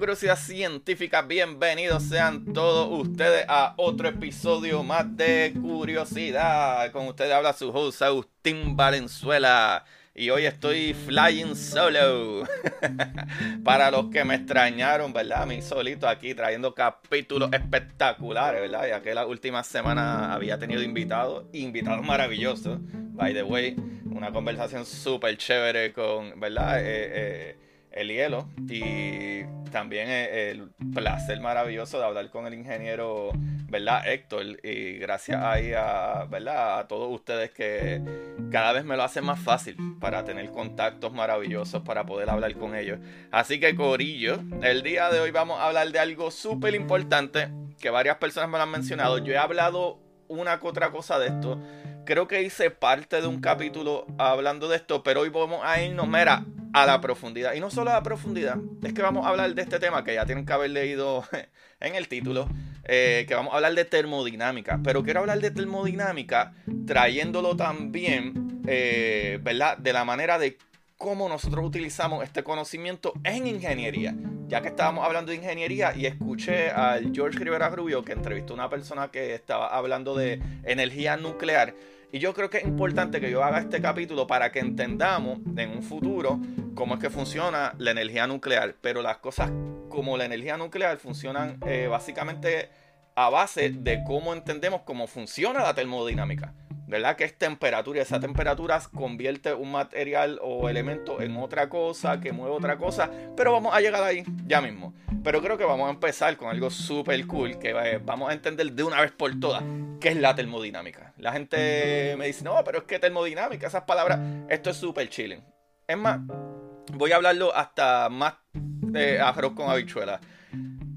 Curiosidad científica, bienvenidos sean todos ustedes a otro episodio más de Curiosidad. Con ustedes habla su host Agustín Valenzuela y hoy estoy flying solo. Para los que me extrañaron, ¿verdad? Mi solito aquí trayendo capítulos espectaculares, ¿verdad? Ya que la última semana había tenido invitados, invitados maravillosos. By the way, una conversación súper chévere con, ¿verdad? Eh, eh, el hielo y también el placer maravilloso de hablar con el ingeniero, ¿verdad? Héctor y gracias ahí a, ¿verdad? A todos ustedes que cada vez me lo hacen más fácil para tener contactos maravillosos para poder hablar con ellos. Así que Corillo, el día de hoy vamos a hablar de algo súper importante que varias personas me lo han mencionado. Yo he hablado una que otra cosa de esto. Creo que hice parte de un capítulo hablando de esto, pero hoy vamos a irnos, mira, a la profundidad. Y no solo a la profundidad, es que vamos a hablar de este tema que ya tienen que haber leído en el título, eh, que vamos a hablar de termodinámica. Pero quiero hablar de termodinámica trayéndolo también, eh, ¿verdad? De la manera de cómo nosotros utilizamos este conocimiento en ingeniería. Ya que estábamos hablando de ingeniería y escuché al George Rivera Rubio que entrevistó a una persona que estaba hablando de energía nuclear. Y yo creo que es importante que yo haga este capítulo para que entendamos en un futuro cómo es que funciona la energía nuclear. Pero las cosas como la energía nuclear funcionan eh, básicamente a base de cómo entendemos cómo funciona la termodinámica. ¿Verdad? Que es temperatura y esa temperatura convierte un material o elemento en otra cosa, que mueve otra cosa. Pero vamos a llegar ahí ya mismo. Pero creo que vamos a empezar con algo súper cool que eh, vamos a entender de una vez por todas qué es la termodinámica. La gente me dice, no, pero es que termodinámica, esas palabras, esto es súper chilling. Es más, voy a hablarlo hasta más eh, arroz con habichuelas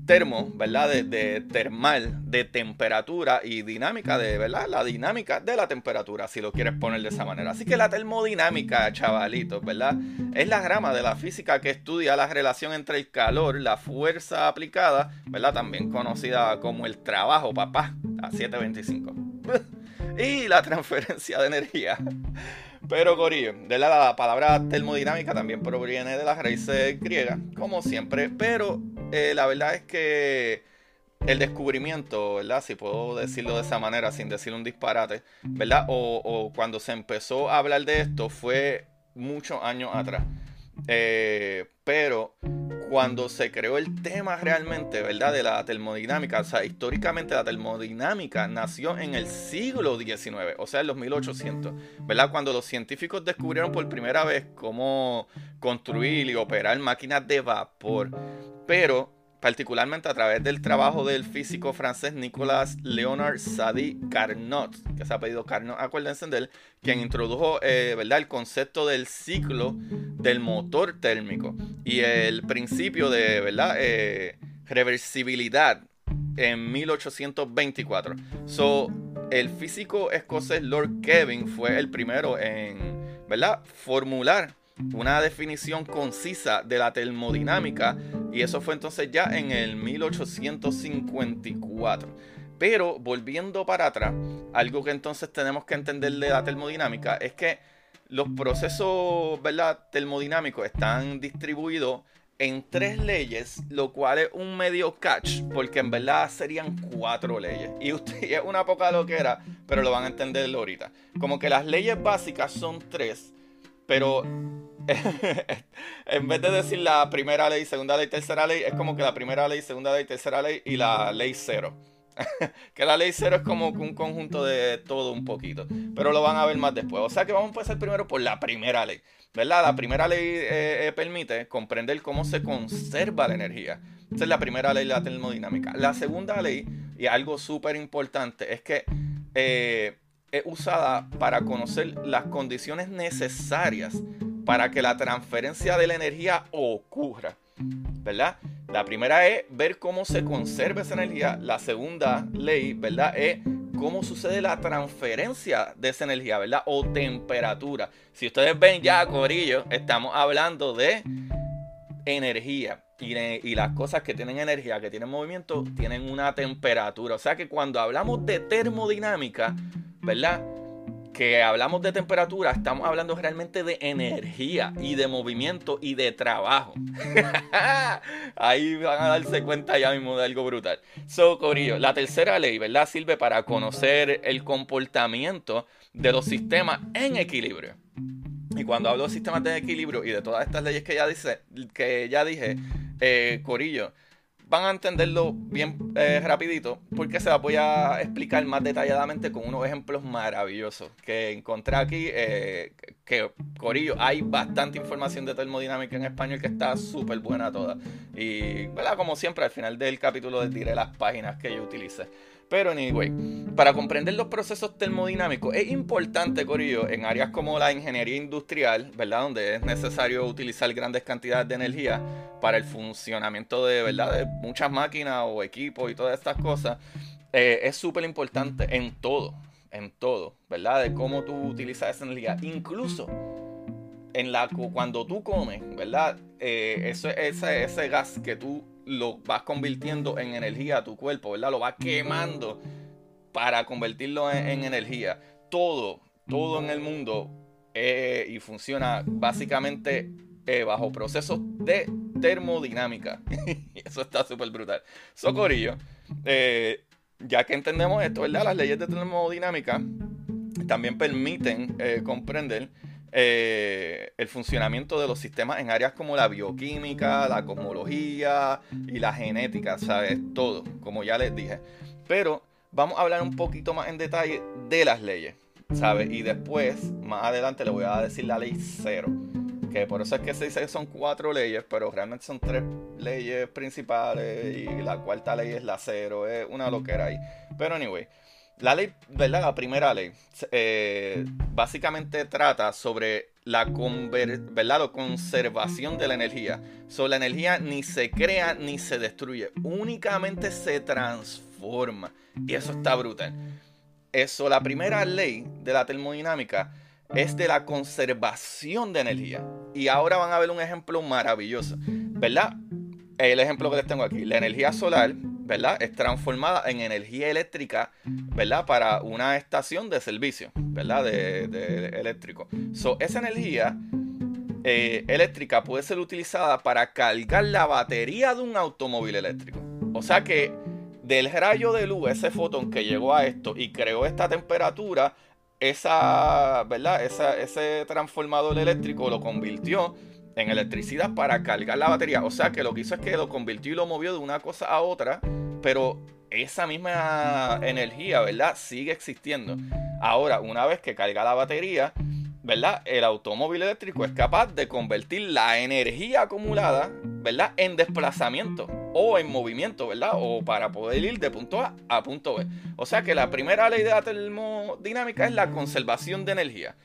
termo, ¿verdad? De, de, termal, de temperatura y dinámica, de, ¿verdad? La dinámica de la temperatura, si lo quieres poner de esa manera. Así que la termodinámica, chavalitos, ¿verdad? Es la rama de la física que estudia la relación entre el calor, la fuerza aplicada, ¿verdad? También conocida como el trabajo, papá, a 725. y la transferencia de energía. Pero Corillo, de la, la, palabra termodinámica también proviene de las raíces griegas, como siempre. Pero eh, la verdad es que el descubrimiento, ¿verdad? Si puedo decirlo de esa manera sin decir un disparate, ¿verdad? O, cuando se empezó a hablar de esto fue muchos años atrás. Eh, pero cuando se creó el tema realmente, ¿verdad? De la termodinámica, o sea, históricamente la termodinámica nació en el siglo XIX, o sea, en los 1800, ¿verdad? Cuando los científicos descubrieron por primera vez cómo construir y operar máquinas de vapor, pero particularmente a través del trabajo del físico francés Nicolas Leonard Sadi Carnot, que se ha pedido Carnot, acuérdense de él, quien introdujo eh, el concepto del ciclo del motor térmico y el principio de. Eh, reversibilidad en 1824. So, el físico escocés Lord Kevin fue el primero en formular una definición concisa de la termodinámica y eso fue entonces ya en el 1854. Pero volviendo para atrás, algo que entonces tenemos que entender de la termodinámica es que los procesos ¿verdad? termodinámicos están distribuidos en tres leyes, lo cual es un medio catch, porque en verdad serían cuatro leyes. Y usted es una poca loquera, pero lo van a entender ahorita. Como que las leyes básicas son tres, pero en vez de decir la primera ley, segunda ley, tercera ley, es como que la primera ley, segunda ley, tercera ley y la ley cero. que la ley cero es como un conjunto de todo un poquito. Pero lo van a ver más después. O sea que vamos a empezar primero por la primera ley. ¿Verdad? La primera ley eh, eh, permite comprender cómo se conserva la energía. Esa es la primera ley de la termodinámica. La segunda ley, y algo súper importante, es que eh, es usada para conocer las condiciones necesarias para que la transferencia de la energía ocurra. ¿Verdad? La primera es ver cómo se conserva esa energía. La segunda ley, ¿verdad? Es cómo sucede la transferencia de esa energía, ¿verdad? O temperatura. Si ustedes ven ya, Corillo, estamos hablando de energía. Y, y, las cosas que tienen energía, que tienen movimiento, tienen una temperatura. O sea que cuando hablamos de termodinámica, ¿verdad? Que hablamos de temperatura, estamos hablando realmente de energía y de movimiento y de trabajo. Ahí van a darse cuenta ya mismo de algo brutal. So, Corillo, la tercera ley, ¿verdad? Sirve para conocer el comportamiento de los sistemas en equilibrio. Y cuando hablo de sistemas de equilibrio y de todas estas leyes que ya, dice, que ya dije, eh, Corillo, van a entenderlo bien eh, rapidito porque se la voy a explicar más detalladamente con unos ejemplos maravillosos que encontré aquí. Eh, que, Corillo, hay bastante información de termodinámica en español que está súper buena toda. Y, ¿verdad? Como siempre, al final del capítulo les diré las páginas que yo utilicé. Pero anyway, para comprender los procesos termodinámicos es importante, Corillo, en áreas como la ingeniería industrial, ¿verdad? Donde es necesario utilizar grandes cantidades de energía para el funcionamiento de, ¿verdad? De muchas máquinas o equipos y todas estas cosas. Eh, es súper importante en todo, en todo, ¿verdad? De cómo tú utilizas esa energía. Incluso en la, cuando tú comes, ¿verdad? Eh, eso, ese, ese gas que tú lo vas convirtiendo en energía a tu cuerpo, ¿verdad? Lo vas quemando para convertirlo en, energía. Todo, todo en el mundo eh, y funciona básicamente eh, bajo procesos de termodinámica. Eso está súper brutal. Socorillo, eh, ya que entendemos esto, ¿verdad? Las leyes de termodinámica también permiten comprender eh, el funcionamiento de los sistemas en áreas como la bioquímica, la cosmología y la genética, ¿sabes? Todo, como ya les dije. Pero vamos a hablar un poquito más en detalle de las leyes, ¿sabes? Y después, más adelante, le voy a decir la ley cero. Que por eso es que se dice que son cuatro leyes, pero realmente son tres leyes principales y la cuarta ley es la cero. Es una loquera ahí. Pero anyway, la ley, ¿verdad? La primera ley eh, básicamente trata sobre la, ¿verdad? conservación de la energía. So, la energía ni se crea ni se destruye, únicamente se transforma. Y eso está brutal. Eso, la primera ley de la termodinámica es de la conservación de energía. Y ahora van a ver un ejemplo maravilloso, ¿verdad? El ejemplo que les tengo aquí, la energía solar ¿verdad? Es transformada en energía eléctrica, ¿verdad? Para una estación de servicio, ¿verdad? De, eléctrico. So, esa energía eh, eléctrica puede ser utilizada para cargar la batería de un automóvil eléctrico. O sea que del rayo de luz, ese fotón que llegó a esto y creó esta temperatura, esa, ¿verdad? ese transformador eléctrico lo convirtió en electricidad para cargar la batería. O sea que lo que hizo es que lo convirtió y lo movió de una cosa a otra, pero esa misma energía, ¿verdad? Sigue existiendo. Ahora, una vez que carga la batería, ¿verdad? El automóvil eléctrico es capaz de convertir la energía acumulada, ¿verdad? En desplazamiento o en movimiento, ¿verdad? O para poder ir de punto A a punto B. O sea que la primera ley de la termodinámica es la conservación de energía.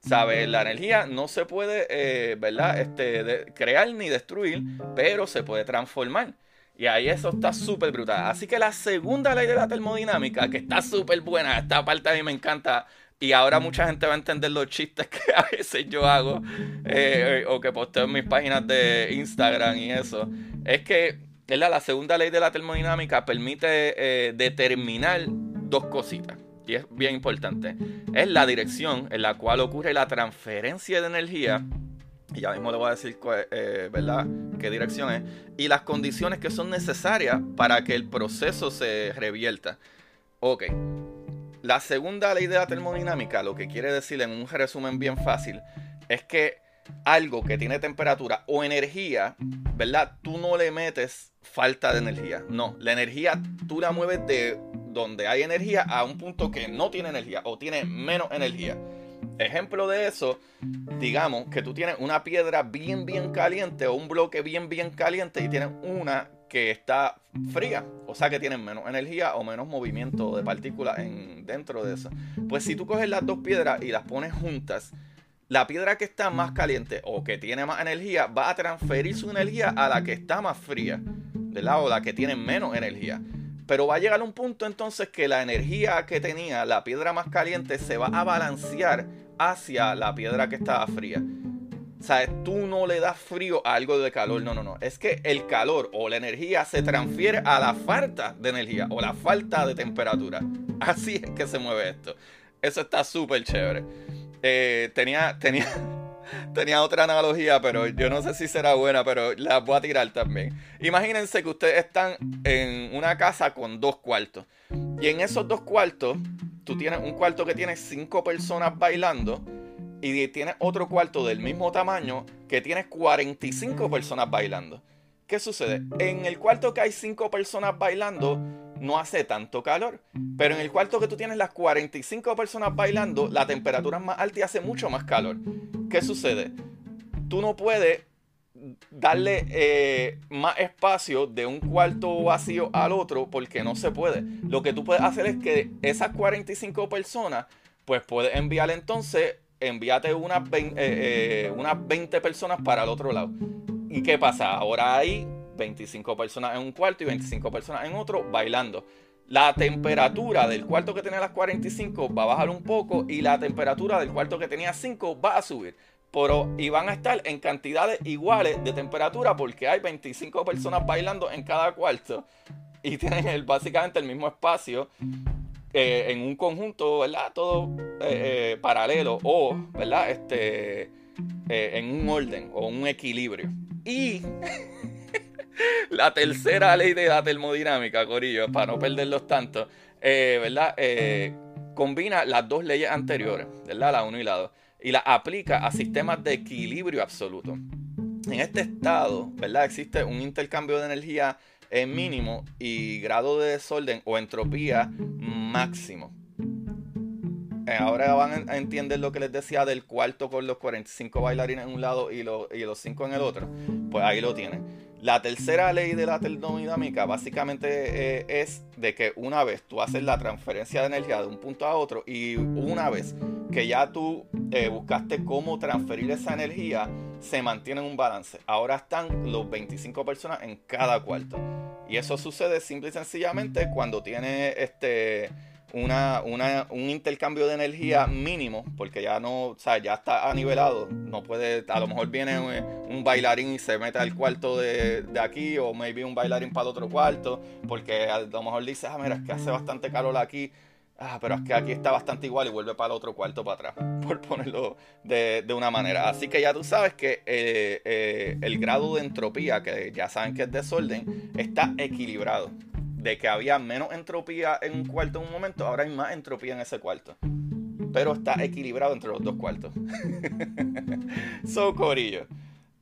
¿Sabes? La energía no se puede, eh, ¿verdad? Este, crear ni destruir, pero se puede transformar. Y ahí eso está súper brutal. Así que la segunda ley de la termodinámica, que está súper buena, esta parte a mí me encanta. Y ahora mucha gente va a entender los chistes que a veces yo hago eh, o que posteo en mis páginas de Instagram y eso. Es que la segunda ley de la termodinámica permite eh, determinar dos cositas y es bien importante, es la dirección en la cual ocurre la transferencia de energía. Y ya mismo le voy a decir eh, ¿verdad? qué dirección es. Y las condiciones que son necesarias para que el proceso se revierta. Ok. La segunda ley de la termodinámica, lo que quiere decir en un resumen bien fácil, es que algo que tiene temperatura o energía, ¿verdad? Tú no le metes falta de energía. No, la energía tú la mueves de donde hay energía a un punto que no tiene energía o tiene menos energía. Ejemplo de eso, digamos que tú tienes una piedra bien, bien caliente o un bloque bien, bien caliente y tienes una que está fría, o sea que tienen menos energía o menos movimiento de partículas en, dentro de eso. Pues si tú coges las dos piedras y las pones juntas, la piedra que está más caliente o que tiene más energía va a transferir su energía a la que está más fría, ¿verdad? O la que tiene menos energía. Pero va a llegar un punto entonces que la energía que tenía la piedra más caliente se va a balancear hacia la piedra que estaba fría. O sea, tú no le das frío a algo de calor, no, no, no. Es que el calor o la energía se transfiere a la falta de energía o la falta de temperatura. Así es que se mueve esto. Eso está súper chévere. Eh, tenía, tenía, tenía otra analogía, pero yo no sé si será buena, pero la voy a tirar también. Imagínense que ustedes están en una casa con dos cuartos. Y en esos dos cuartos, tú tienes un cuarto que tiene cinco personas bailando y tienes otro cuarto del mismo tamaño que tienes 45 personas bailando. ¿Qué sucede? En el cuarto que hay 5 personas bailando no hace tanto calor, pero en el cuarto que tú tienes las 45 personas bailando, la temperatura es más alta y hace mucho más calor. ¿Qué sucede? Tú no puedes darle eh, más espacio de un cuarto vacío al otro porque no se puede. Lo que tú puedes hacer es que esas 45 personas, pues puedes enviar entonces envíate unas 20, eh, eh, unas 20 personas para el otro lado. ¿Y qué pasa? Ahora hay 25 personas en un cuarto y 25 personas en otro bailando. La temperatura del cuarto que tenía las 45 va a bajar un poco y la temperatura del cuarto que tenía 5 va a subir. Pero, y van a estar en cantidades iguales de temperatura porque hay 25 personas bailando en cada cuarto y tienen básicamente el mismo espacio eh, en un conjunto, ¿verdad? Todo eh, eh, paralelo o, ¿verdad? Este, en un orden o un equilibrio. Y la tercera ley de la termodinámica, Corillo, para no perderlos tanto, ¿verdad? combina las dos leyes anteriores, ¿verdad? La 1 y la 2, y la aplica a sistemas de equilibrio absoluto. En este estado, ¿verdad? Existe un intercambio de energía en mínimo y grado de desorden o entropía máximo. Ahora van a entender lo que les decía del cuarto con los 45 bailarines en un lado y, los, y los 5 en el otro. Pues ahí lo tienen. La tercera ley de la termodinámica básicamente eh, es de que una vez tú haces la transferencia de energía de un punto a otro y una vez que ya tú eh, buscaste cómo transferir esa energía, se mantiene en un balance. Ahora están los 25 personas en cada cuarto. Y eso sucede simple y sencillamente cuando tiene este una, un intercambio de energía mínimo, porque ya no, o sea, ya está anivelado. No puede, a lo mejor viene un, bailarín y se mete al cuarto de, de, aquí, o maybe un bailarín para el otro cuarto, porque a lo mejor dice, ah, mira, es que hace bastante calor aquí. Ah, pero es que aquí está bastante igual y vuelve para el otro cuarto para atrás, por ponerlo de, una manera. Así que ya tú sabes que eh, eh, el grado de entropía, que ya saben que es desorden, está equilibrado de que había menos entropía en un cuarto en un momento, ahora hay más entropía en ese cuarto. Pero está equilibrado entre los dos cuartos. so, Corillo.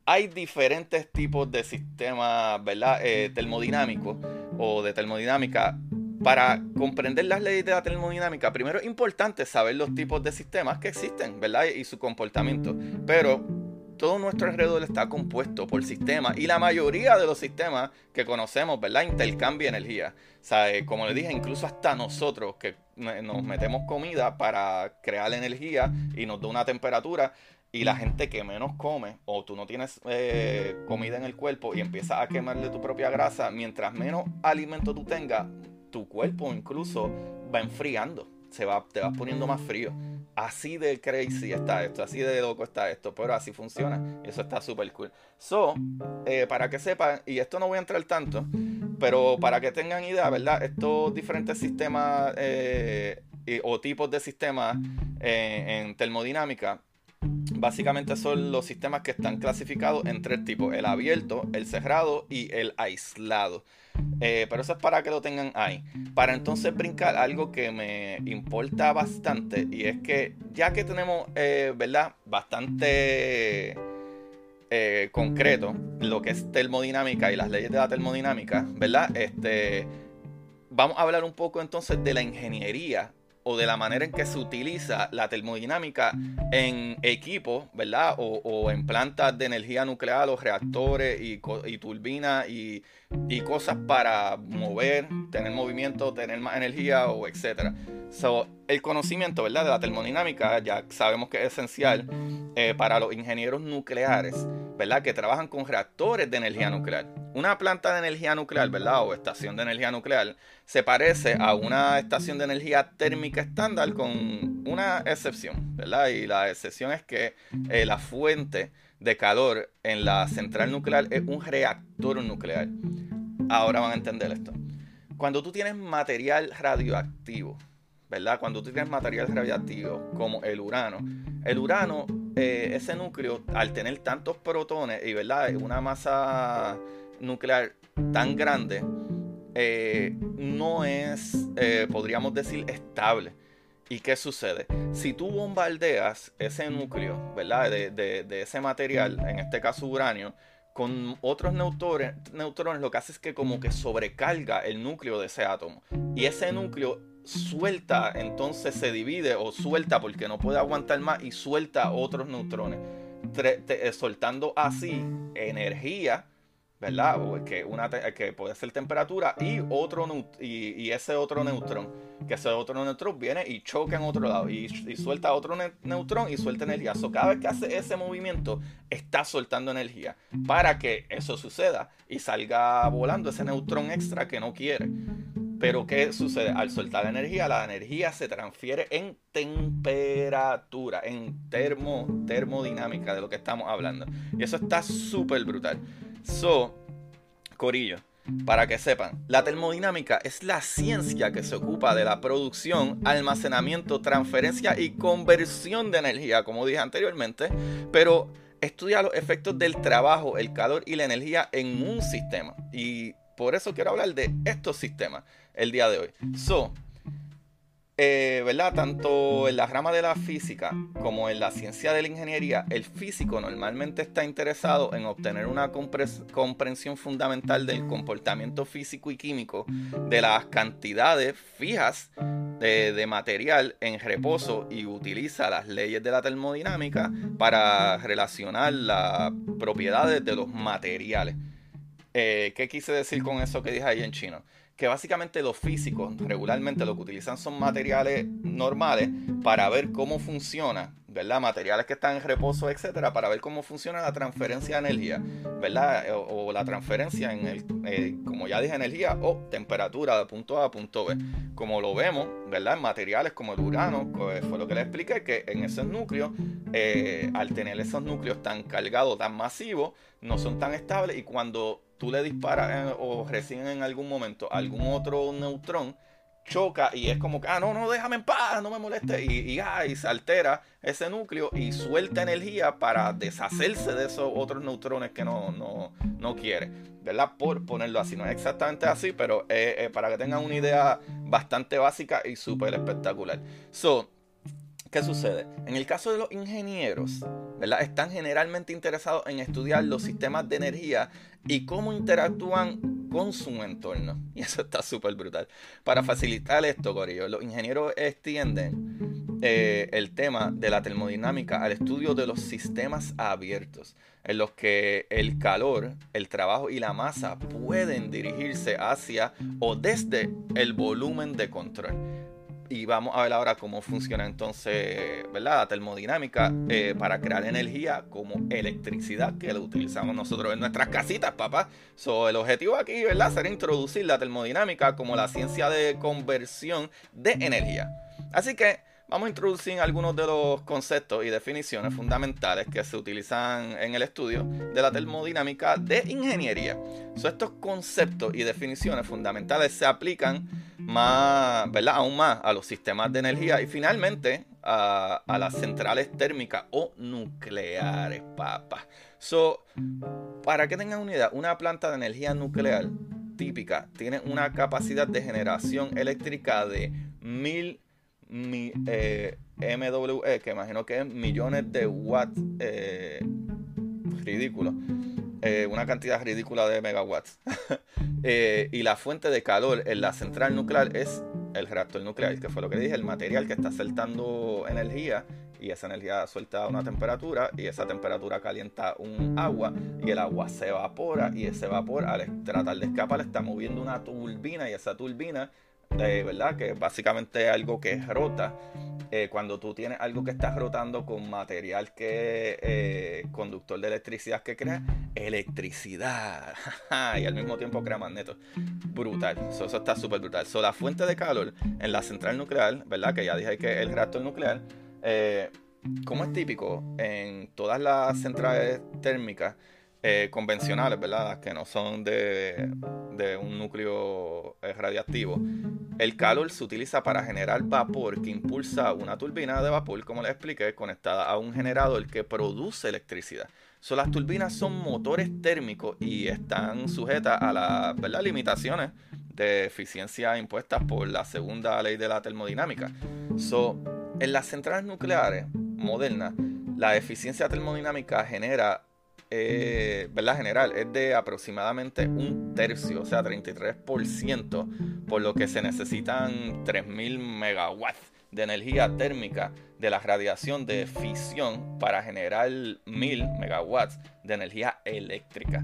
Hay diferentes tipos de sistemas, ¿verdad? Eh, termodinámicos o de termodinámica. Para comprender las leyes de la termodinámica, primero es importante saber los tipos de sistemas que existen, ¿verdad? Y su comportamiento. Pero todo nuestro alrededor está compuesto por sistemas y la mayoría de los sistemas que conocemos, ¿verdad? Intercambia energía. O sea, eh, como les dije, incluso hasta nosotros que nos metemos comida para crear energía y nos da una temperatura y la gente que menos come o tú no tienes eh, comida en el cuerpo y empiezas a quemarle tu propia grasa, mientras menos alimento tú tengas, tu cuerpo incluso va enfriando, se va, te vas poniendo más frío así de crazy está esto, así de loco está esto, pero así funciona eso está súper cool. So, eh, para que sepan, y esto no voy a entrar tanto, pero para que tengan idea, ¿verdad? Estos diferentes sistemas eh, o tipos de sistemas eh, en termodinámica, básicamente son los sistemas que están clasificados en tres tipos, el abierto, el cerrado y el aislado. Eh, pero eso es para que lo tengan ahí. Para entonces brincar algo que me importa bastante y es que ya que tenemos, eh, ¿verdad? Bastante eh, concreto lo que es termodinámica y las leyes de la termodinámica, ¿verdad? Este, vamos a hablar un poco entonces de la ingeniería o de la manera en que se utiliza la termodinámica en equipos, ¿verdad? O, en plantas de energía nuclear o reactores y, turbinas y, y, cosas para mover, tener movimiento, tener más energía o etcétera. So, el conocimiento, ¿verdad? De la termodinámica ya sabemos que es esencial eh, para los ingenieros nucleares, ¿verdad? Que trabajan con reactores de energía nuclear. Una planta de energía nuclear, ¿verdad? O estación de energía nuclear se parece a una estación de energía térmica estándar con una excepción, ¿verdad? Y la excepción es que eh, la fuente de calor en la central nuclear es un reactor nuclear. Ahora van a entender esto. Cuando tú tienes material radioactivo, ¿verdad? Cuando tú tienes material radioactivo como el urano, el urano, eh, ese núcleo, al tener tantos protones y, ¿verdad? Una masa nuclear tan grande, eh, no es, eh, podríamos decir, estable. ¿Y qué sucede? Si tú bombardeas ese núcleo, ¿verdad? De, ese material, en este caso uranio, con otros neutrones, neutrones, lo que hace es que como que sobrecarga el núcleo de ese átomo. Y ese núcleo suelta, entonces se divide o suelta porque no puede aguantar más y suelta otros neutrones, eh, soltando así energía ¿verdad? O que, una que puede ser temperatura y otro y, ese otro neutrón, que ese otro neutrón viene y choca en otro lado y, suelta otro neutrón y suelta energía. So, cada vez que hace ese movimiento está soltando energía para que eso suceda y salga volando ese neutrón extra que no quiere. Pero ¿qué sucede? Al soltar la energía, la energía se transfiere en temperatura, en termo, termodinámica de lo que estamos hablando. Y eso está súper brutal. So, Corillo, para que sepan, la termodinámica es la ciencia que se ocupa de la producción, almacenamiento, transferencia y conversión de energía, como dije anteriormente, pero estudia los efectos del trabajo, el calor y la energía en un sistema. Y por eso quiero hablar de estos sistemas el día de hoy. So, eh, ¿verdad? Tanto en la rama de la física como en la ciencia de la ingeniería, el físico normalmente está interesado en obtener una comprensión fundamental del comportamiento físico y químico de las cantidades fijas de, material en reposo y utiliza las leyes de la termodinámica para relacionar las propiedades de los materiales. Eh, ¿Qué quise decir con eso que dije ahí en chino? Que básicamente los físicos regularmente lo que utilizan son materiales normales para ver cómo funciona, ¿verdad? Materiales que están en reposo, etcétera, para ver cómo funciona la transferencia de energía, ¿verdad? O, la transferencia en el, eh, como ya dije, energía o temperatura de punto A a punto B. Como lo vemos, ¿verdad? En materiales como el urano, pues fue lo que les expliqué, que en esos núcleos, eh, al tener esos núcleos tan cargados, tan masivos, no son tan estables y cuando tú le disparas o reciben en algún momento algún otro neutrón, choca y es como que, ah, no, no, déjame en paz, no me moleste. Y, ah, y, se altera ese núcleo y suelta energía para deshacerse de esos otros neutrones que no, no, no quiere. ¿Verdad? Por ponerlo así. No es exactamente así, pero para que tengan una idea bastante básica y súper espectacular. So, ¿Qué sucede? En el caso de los ingenieros, ¿verdad? Están generalmente interesados en estudiar los sistemas de energía y cómo interactúan con su entorno. Y eso está súper brutal. Para facilitar esto, Corillo, los ingenieros extienden eh, el tema de la termodinámica al estudio de los sistemas abiertos, en los que el calor, el trabajo y la masa pueden dirigirse hacia o desde el volumen de control y vamos a ver ahora cómo funciona entonces, ¿verdad? La termodinámica eh, para crear energía como electricidad que lo utilizamos nosotros en nuestras casitas, papá. So, el objetivo aquí, ¿verdad? Será introducir la termodinámica como la ciencia de conversión de energía. Así que vamos a introducir algunos de los conceptos y definiciones fundamentales que se utilizan en el estudio de la termodinámica de ingeniería. Estos conceptos y definiciones fundamentales se aplican. Aún más a los sistemas de energía y finalmente a, las centrales térmicas o nucleares, papá. So, para que tengan una idea, una planta de energía nuclear típica tiene una capacidad de generación eléctrica de mil eh, MWE, que imagino que es millones de watts. Eh, ridículo. Eh, una cantidad ridícula de megawatts. Y la fuente de calor en la central nuclear es el reactor nuclear, que fue lo que dije, el material que está soltando energía y esa energía suelta una temperatura y esa temperatura calienta un agua y el agua se evapora y ese vapor al tratar de escapar está moviendo una turbina y esa turbina eh, ¿verdad? Que básicamente es algo que rota. Eh, cuando tú tienes algo que está rotando con material que eh, conductor de electricidad que crea electricidad y al mismo tiempo crea magnetos. Brutal. eso está súper brutal. So, la fuente de calor en la central nuclear, ¿verdad? Que ya dije que el reactor nuclear, como es típico en todas las centrales térmicas, eh, convencionales, ¿verdad? Que no son de, un núcleo eh, radiactivo. El calor se utiliza para generar vapor que impulsa una turbina de vapor, como les expliqué, conectada a un generador que produce electricidad. Las turbinas son motores térmicos y están sujetas a las limitaciones de eficiencia impuestas por la segunda ley de la termodinámica. En las centrales nucleares modernas, la eficiencia termodinámica genera eh, ¿verdad? General es de aproximadamente un tercio, o sea, 33%, por lo que se necesitan 3.000 megawatts de energía térmica de la radiación de fisión para generar 1.000 megawatts de energía eléctrica.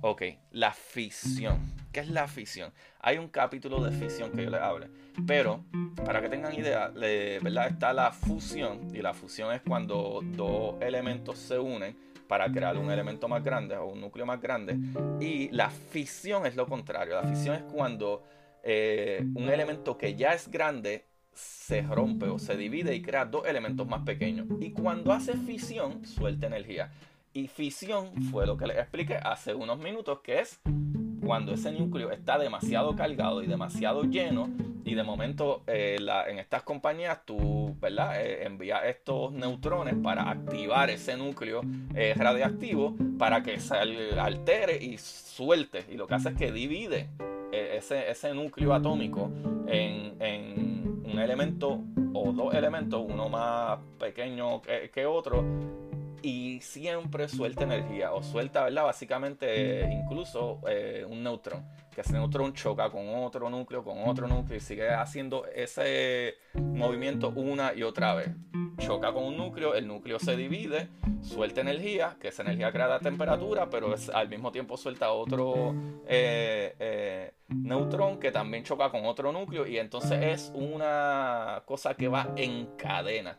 Ok, la fisión. ¿Qué es la fisión? Hay un capítulo de fisión que yo les hable, pero para que tengan idea, ¿verdad? Está la fusión y la fusión es cuando dos elementos se unen para crear un elemento más grande o un núcleo más grande. Y la fisión es lo contrario. La fisión es cuando eh, un elemento que ya es grande se rompe o se divide y crea dos elementos más pequeños. Y cuando hace fisión, suelta energía. Y fisión fue lo que les expliqué hace unos minutos, que es cuando ese núcleo está demasiado cargado y demasiado lleno y de momento eh, en estas compañías tú ¿verdad? Eh, envías estos neutrones para activar ese núcleo eh, radiactivo para que se altere y suelte y lo que hace es que divide ese, ese núcleo atómico en, en, un elemento o dos elementos, uno más pequeño que, que otro y siempre suelta energía o suelta, ¿verdad? Básicamente incluso eh, un neutrón, que ese neutrón choca con otro núcleo, con otro núcleo y sigue haciendo ese movimiento una y otra vez. Choca con un núcleo, el núcleo se divide, suelta energía, que esa energía crea la temperatura, pero al mismo tiempo suelta otro eh, eh, neutrón que también choca con otro núcleo y entonces es una cosa que va en cadena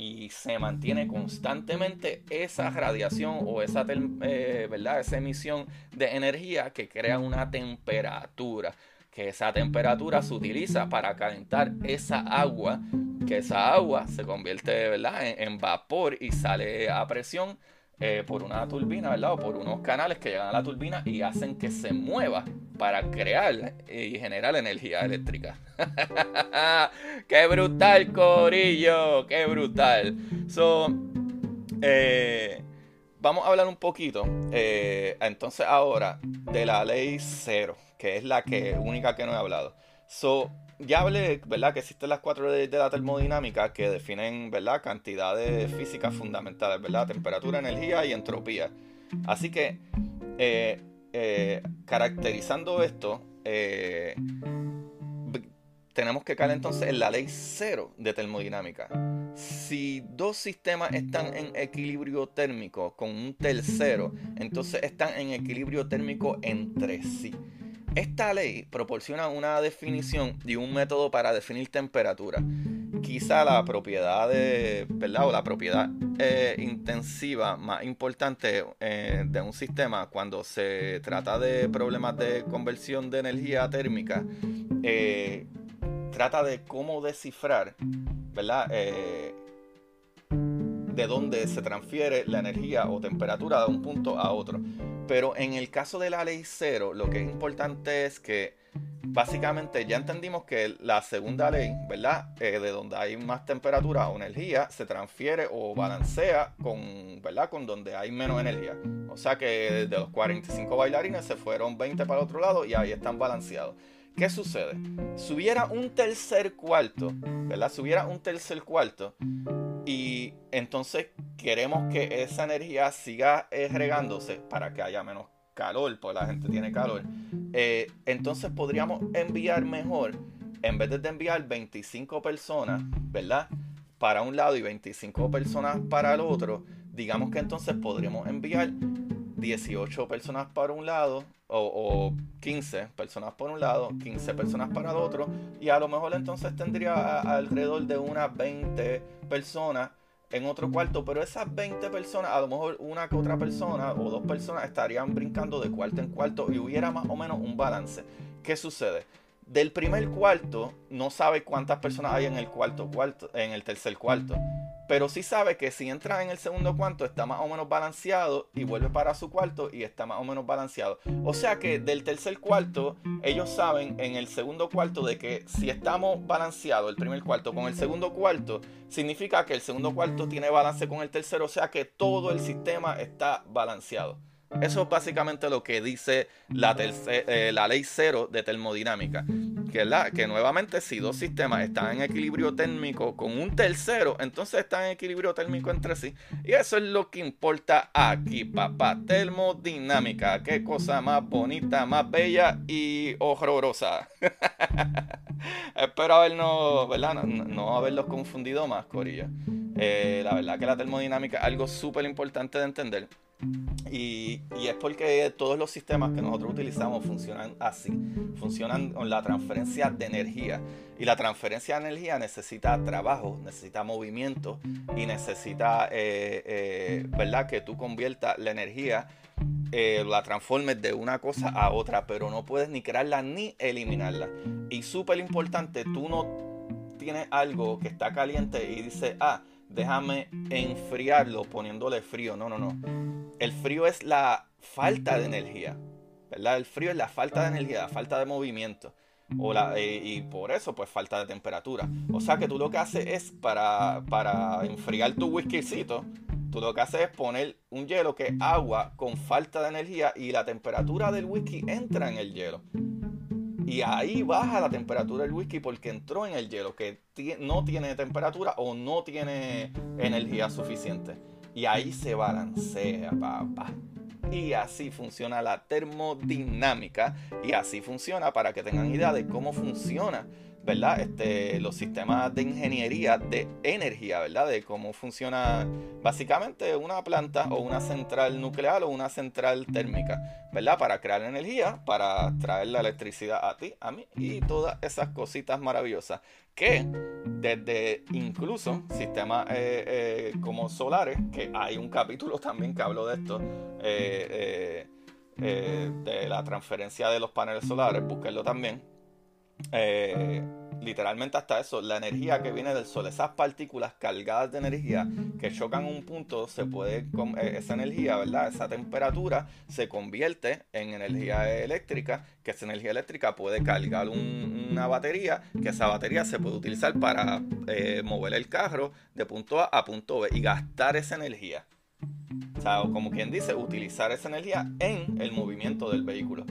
y se mantiene constantemente esa radiación o esa, eh, ¿verdad? esa emisión de energía que crea una temperatura, que esa temperatura se utiliza para calentar esa agua, que esa agua se convierte ¿verdad? en vapor y sale a presión eh, por una turbina, ¿verdad? O por unos canales que llegan a la turbina y hacen que se mueva para crear y generar energía eléctrica. ¡Qué brutal, Corillo! ¡Qué brutal! So, eh, vamos a hablar un poquito, eh, entonces ahora, de la ley cero, que es la única que no he hablado. So, ya hablé, ¿verdad? Que existen las cuatro leyes de la termodinámica que definen, ¿verdad? Cantidades físicas fundamentales, ¿verdad? Temperatura, energía y entropía. Así que, eh, eh, caracterizando esto, eh, tenemos que caer entonces en la ley cero de termodinámica. Si dos sistemas están en equilibrio térmico con un tercero, entonces están en equilibrio térmico entre sí. Esta ley proporciona una definición y un método para definir temperatura. Quizá la propiedad de, ¿verdad? O la propiedad eh, intensiva más importante eh, de un sistema cuando se trata de problemas de conversión de energía térmica, eh, trata de cómo descifrar, ¿verdad? De dónde se transfiere la energía o temperatura de un punto a otro. Pero en el caso de la ley cero, lo que es importante es que básicamente ya entendimos que la segunda ley, ¿verdad? Eh, de donde hay más temperatura o energía, se transfiere o balancea con, ¿verdad? Con donde hay menos energía. O sea que de los 45 bailarines se fueron 20 para el otro lado y ahí están balanceados. ¿Qué sucede? Si hubiera un tercer cuarto, ¿verdad? Si hubiera un tercer cuarto y entonces queremos que esa energía siga eh, regándose para que haya menos calor, pues la gente tiene calor. Eh, entonces podríamos enviar mejor, en vez de enviar 25 personas, ¿verdad? Para un lado y 25 personas para el otro, digamos que entonces podríamos enviar 18 personas para un lado o, 15 personas por un lado, 15 personas para el otro, y a lo mejor entonces tendría alrededor de unas 20 personas en otro cuarto, pero esas 20 personas, a lo mejor una que otra persona o dos personas estarían brincando de cuarto en cuarto y hubiera más o menos un balance. ¿Qué sucede? Del primer cuarto no sabe cuántas personas hay en el cuarto cuarto, en el tercer cuarto pero sí sabe que si entra en el segundo cuarto está más o menos balanceado y vuelve para su cuarto y está más o menos balanceado. O sea que del tercer cuarto ellos saben en el segundo cuarto de que si estamos balanceados el primer cuarto con el segundo cuarto, significa que el segundo cuarto tiene balance con el tercero, o sea que todo el sistema está balanceado. Eso es básicamente lo que dice la, eh, la ley cero de termodinámica. Que, la, que nuevamente si dos sistemas están en equilibrio térmico con un tercero, entonces están en equilibrio térmico entre sí. Y eso es lo que importa aquí, papá. Termodinámica. Qué cosa más bonita, más bella y horrorosa. Espero habernos, ¿verdad? No, haberlos confundido más, Corilla. Eh, la verdad que la termodinámica es algo súper importante de entender. Y, es porque todos los sistemas que nosotros utilizamos funcionan así, funcionan con la transferencia de energía. Y la transferencia de energía necesita trabajo, necesita movimiento y necesita, eh, eh, ¿verdad? Que tú conviertas la energía, la transformes de una cosa a otra, pero no puedes ni crearla ni eliminarla. Y súper importante, tú no tienes algo que está caliente y dices, ah, déjame enfriarlo poniéndole frío. No, no, no. El frío es la falta de energía. ¿Verdad? El frío es la falta de energía, la falta de movimiento. Eh, y por eso, pues, falta de temperatura. O sea que tú lo que haces es para, para enfriar tu whiskycito, tú lo que haces es poner un hielo que agua con falta de energía y la temperatura del whisky entra en el hielo. Y ahí baja la temperatura del whisky porque entró en el hielo que no tiene temperatura o no tiene energía suficiente. Y ahí se balancea, papá. Y así funciona la termodinámica. Y así funciona para que tengan idea de cómo funciona ¿verdad? Este, los sistemas de ingeniería de energía, ¿verdad? De cómo funciona básicamente una planta o una central nuclear o una central térmica, ¿verdad? Para crear energía, para traer la electricidad a ti, a mí y todas esas cositas maravillosas que desde incluso sistemas eh, eh, como solares, que hay un capítulo también que hablo de esto, eh, de la transferencia de los paneles solares, búsquenlo también literalmente hasta eso, la energía que viene del sol, esas partículas cargadas de energía que chocan un punto, se puede, eh, esa energía, ¿verdad? Esa temperatura se convierte en energía eléctrica, que esa energía eléctrica puede cargar una batería, que esa batería se puede utilizar para eh, mover el carro de punto A a punto B y gastar esa energía. O como quien dice, utilizar esa energía en el movimiento del vehículo.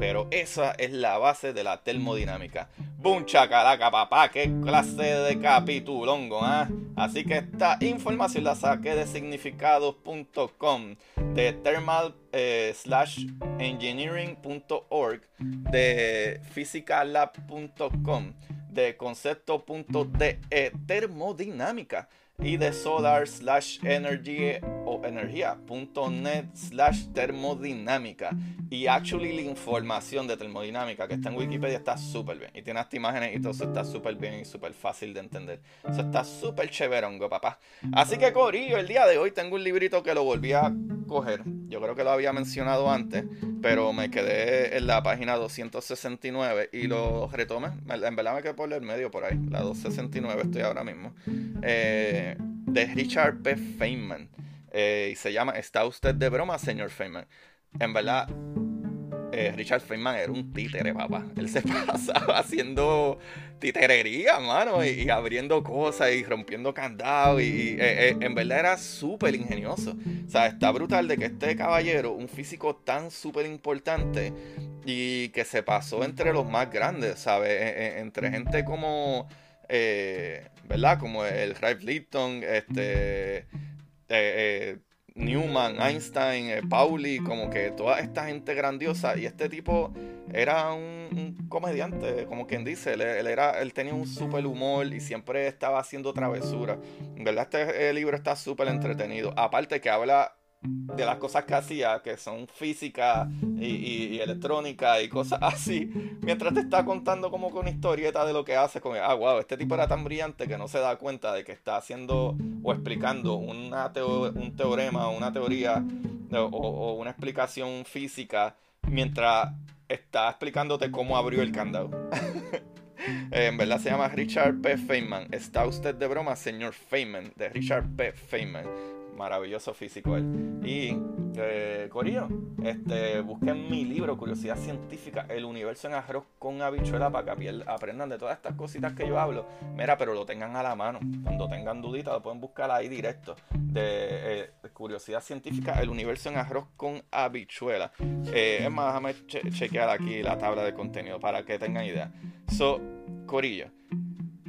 Pero esa es la base de la termodinámica. ¡Bum chacalaca, papá! ¡Qué clase de capitulongo! ¿ah? Así que esta información la saqué de significados.com, de thermal eh, slash engineering.org, de physicallab.com, de concepto.de termodinámica y de solar slash energy o energía.net slash termodinámica. Y actually la información de termodinámica que está en Wikipedia está súper bien. Y tiene hasta imágenes y todo eso está súper bien y súper fácil de entender. Eso está súper chéverongo, papá. Así que Corillo, el día de hoy tengo un librito que lo volví a coger. Yo creo que lo había mencionado antes, pero me quedé en la página 269 y lo retomé. En verdad me quedé por el medio por ahí. La 269 estoy ahora mismo. Eh, de Richard P. Feynman. Eh, y se llama ¿Está usted de broma, señor Feynman? En verdad, eh, Richard Feynman era un títere, papá. Él se pasaba haciendo titerería, mano, y, abriendo cosas y rompiendo candados. Y, eh, en verdad era súper ingenioso. O sea, está brutal de que este caballero, un físico tan súper importante y que se pasó entre los más grandes, ¿sabes? entre gente como ¿verdad? Como el Ralph Lipton, este, eh, eh, Newman, Einstein, Pauli, como que toda esta gente grandiosa. Y este tipo era un, comediante, como quien dice. Él, era, él tenía un súper humor y siempre estaba haciendo travesuras. ¿Verdad? Este libro está súper entretenido. Aparte que habla de las cosas que hacía, que son física y, electrónica y cosas así, mientras te está contando como con historieta de lo que hace, con, ah, wow, este tipo era tan brillante que no se da cuenta de que está haciendo o explicando una un teorema, una teoría o, una explicación física mientras está explicándote cómo abrió el candado. en verdad se llama Richard P. Feynman. ¿Está usted de broma, señor Feynman? De Richard P. Feynman maravilloso físico él. Y eh, Corillo, este, busquen mi libro, Curiosidad Científica, El Universo en Arroz con Habichuela, para que aprendan de todas estas cositas que yo hablo. Mira, pero lo tengan a la mano. Cuando tengan duditas, lo pueden buscar ahí directo. De, eh, Curiosidad Científica, El Universo en Arroz con Habichuela. Eh, es más, déjame chequear aquí la tabla de contenido para que tengan idea. So, Corillo.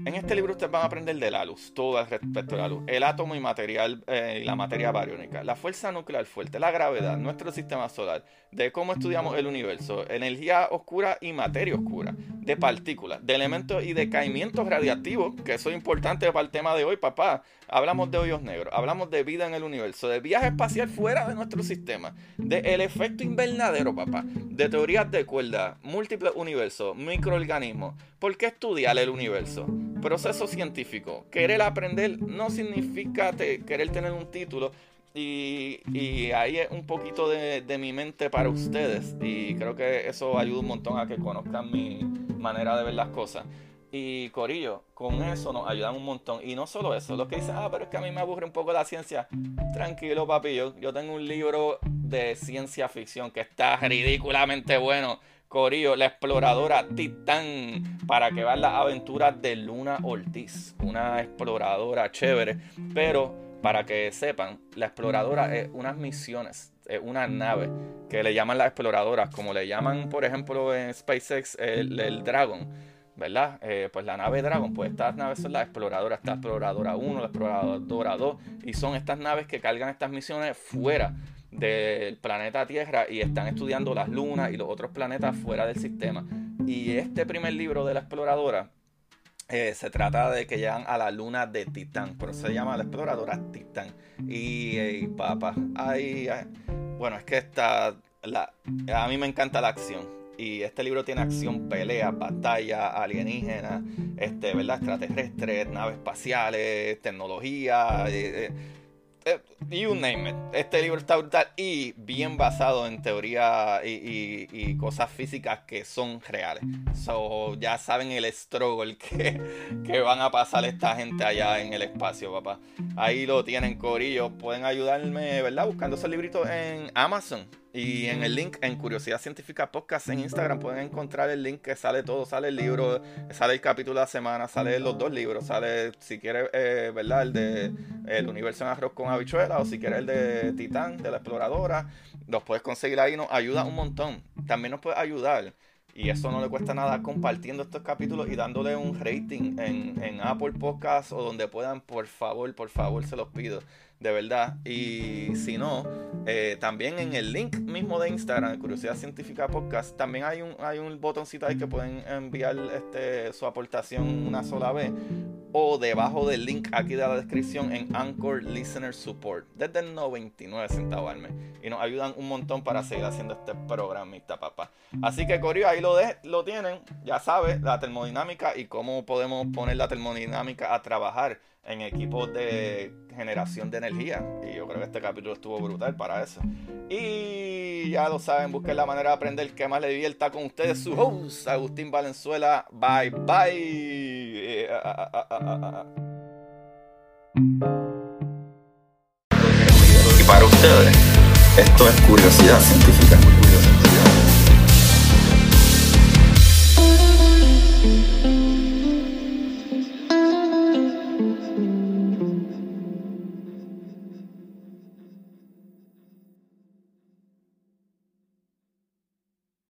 En este libro ustedes van a aprender de la luz, todo respecto de la luz, el átomo y material eh, la materia bariónica, la fuerza nuclear fuerte, la gravedad, nuestro sistema solar, de cómo estudiamos el universo, energía oscura y materia oscura, de partículas, de elementos y de caimientos radiactivos, que eso es importante para el tema de hoy, papá. Hablamos de hoyos negros, hablamos de vida en el universo, de viaje espacial fuera de nuestro sistema, de el efecto invernadero, papá, de teorías de cuerda, múltiples universos, microorganismos. ¿Por qué estudiar el universo? Proceso científico. Querer aprender no significa querer tener un título, y, ahí es un poquito de, mi mente para ustedes. Y creo que eso ayuda un montón a que conozcan mi manera de ver las cosas. Y Corillo, con eso nos ayudan un montón. Y no solo eso, los que dicen, ah, pero es que a mí me aburre un poco la ciencia. Tranquilo, papi, yo, yo tengo un libro de ciencia ficción que está ridículamente bueno. Corillo, la exploradora Titán, para que vean las aventuras de Luna Ortiz, una exploradora chévere, pero para que sepan, la exploradora es unas misiones, es una nave que le llaman las exploradoras, como le llaman, por ejemplo, en SpaceX el, Dragon, ¿verdad? Eh, pues la nave Dragon, pues estas naves son las exploradoras, está exploradora 1, la exploradora 2, y son estas naves que cargan estas misiones fuera del planeta Tierra y están estudiando las lunas y los otros planetas fuera del sistema. Y este primer libro de la exploradora eh, se trata de que llegan a la luna de Titán, pero se llama la exploradora Titán. Y, papá, ay, bueno, es que esta, la, a mí me encanta la acción. Y este libro tiene acción, pelea, batalla, alienígena, este, ¿verdad? extraterrestres, naves espaciales, tecnología. Eh, eh, you name it. Este libro está brutal y bien basado en teoría y, cosas físicas que son reales. So, ya saben el struggle que, que, van a pasar esta gente allá en el espacio, papá. Ahí lo tienen, Corillo. Pueden ayudarme, ¿verdad? Buscando ese librito en Amazon. Y en el link, en Curiosidad Científica Podcast en Instagram, pueden encontrar el link que sale todo. Sale el libro, sale el capítulo de la semana, sale los dos libros. Sale, si quieres, eh, ¿verdad? El de El Universo en Arroz con Habichuela o si quieres el de Titán, de la Exploradora. Los puedes conseguir ahí, nos ayuda un montón. También nos puede ayudar y eso no le cuesta nada compartiendo estos capítulos y dándole un rating en, en Apple Podcasts o donde puedan, por favor, por favor, se los pido de verdad. Y si no, eh, también en el link mismo de Instagram, Curiosidad Científica Podcast, también hay un, hay un botoncito ahí que pueden enviar este, su aportación una sola vez. O debajo del link aquí de la descripción en Anchor Listener Support. Desde el 99 centavos al mes. Y nos ayudan un montón para seguir haciendo este programita, papá. Así que, Corio, ahí lo, de, lo tienen. Ya sabes, la termodinámica y cómo podemos poner la termodinámica a trabajar en equipos de generación de energía. Y yo creo que este capítulo estuvo brutal para eso. Y ya lo saben, busquen la manera de aprender que más le divierta con ustedes. Su host, Agustín Valenzuela. Bye bye. Y para ustedes, esto es curiosidad científica.